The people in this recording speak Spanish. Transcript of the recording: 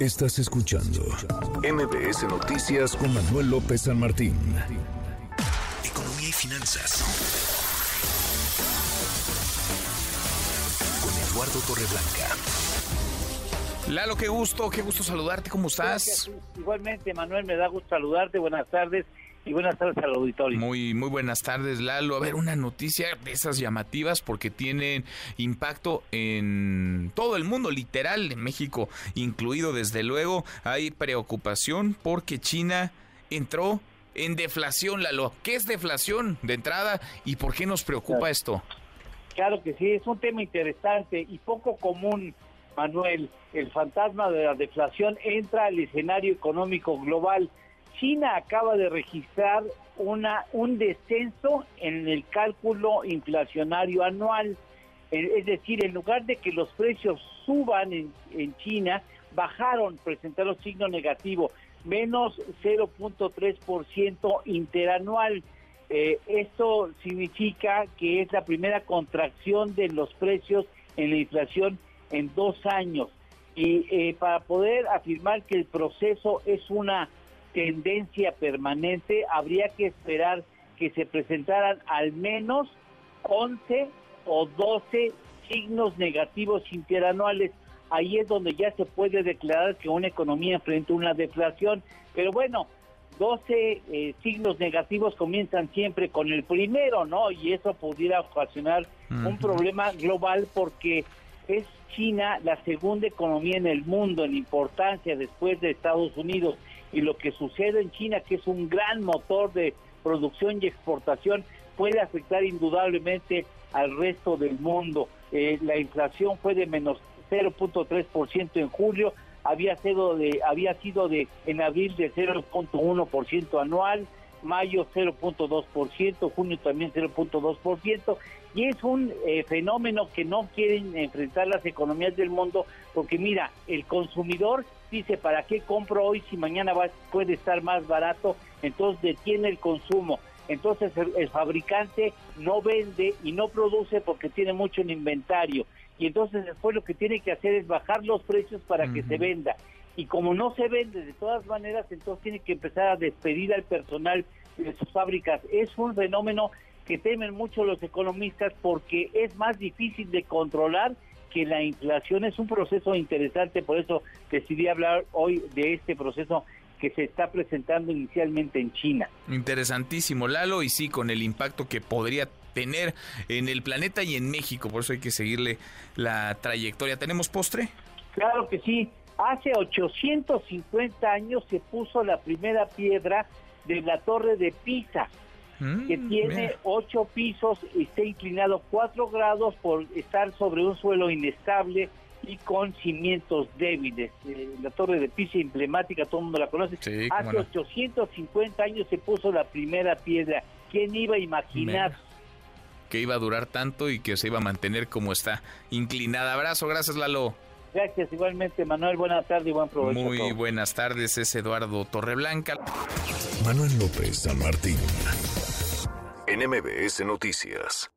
Estás escuchando MBS Noticias con Manuel López San Martín. Economía y finanzas. Con Eduardo Torreblanca. Lalo, qué gusto, qué gusto saludarte, ¿cómo estás? Igualmente, Manuel, me da gusto saludarte, buenas tardes y buenas tardes al auditorio. Muy, muy buenas tardes, Lalo. A ver, una noticia de esas llamativas porque tienen impacto en todo el mundo, literal, en México incluido, desde luego. Hay preocupación porque China entró en deflación, Lalo. ¿Qué es deflación de entrada y por qué nos preocupa esto? Claro que sí, es un tema interesante y poco común, Manuel. El fantasma de la deflación entra al escenario económico global China acaba de registrar una, un descenso en el cálculo inflacionario anual. Eh, es decir, en lugar de que los precios suban en, China, bajaron, presentaron signo negativo, menos 0.3% interanual. Eh, esto significa que es la primera contracción de los precios en la inflación en dos años. Y eh, para poder afirmar que el proceso es una tendencia permanente, habría que esperar que se presentaran al menos 11 o 12 signos negativos interanuales. Ahí es donde ya se puede declarar que una economía enfrenta una deflación. Pero bueno, 12 eh, signos negativos comienzan siempre con el primero, ¿no? Y eso pudiera ocasionar un problema global porque es China la segunda economía en el mundo en importancia después de Estados Unidos y lo que sucede en China, que es un gran motor de producción y exportación, puede afectar indudablemente al resto del mundo. Eh, la inflación fue de menos 0.3% en julio, había sido de había sido de en abril de 0.1% anual, mayo 0.2%, junio también 0.2%, y es un eh, fenómeno que no quieren enfrentar las economías del mundo, porque mira, el consumidor dice, ¿para qué compro hoy si mañana va, puede estar más barato? Entonces detiene el consumo. Entonces el, fabricante no vende y no produce porque tiene mucho en inventario. Y entonces después lo que tiene que hacer es bajar los precios para que se venda. Y como no se vende de todas maneras, entonces tiene que empezar a despedir al personal de sus fábricas. Es un fenómeno que temen mucho los economistas porque es más difícil de controlar que la inflación es un proceso interesante, por eso decidí hablar hoy de este proceso que se está presentando inicialmente en China. Interesantísimo, Lalo, y sí, con el impacto que podría tener en el planeta y en México, por eso hay que seguirle la trayectoria. ¿Tenemos postre? Claro que sí. Hace 850 años se puso la primera piedra de la torre de Pisa que mm, tiene ocho pisos y está inclinado cuatro grados por estar sobre un suelo inestable y con cimientos débiles. Eh, la torre de Pisa emblemática, todo el mundo la conoce. Hace 850 años se puso la primera piedra. ¿Quién iba a imaginar? Que iba a durar tanto y que se iba a mantener como está, inclinada. Abrazo, gracias Lalo. Gracias, igualmente, Manuel. Buenas tardes y buen provecho. Muy buenas tardes, es Eduardo Torreblanca. Manuel López San Martín. NMBS Noticias.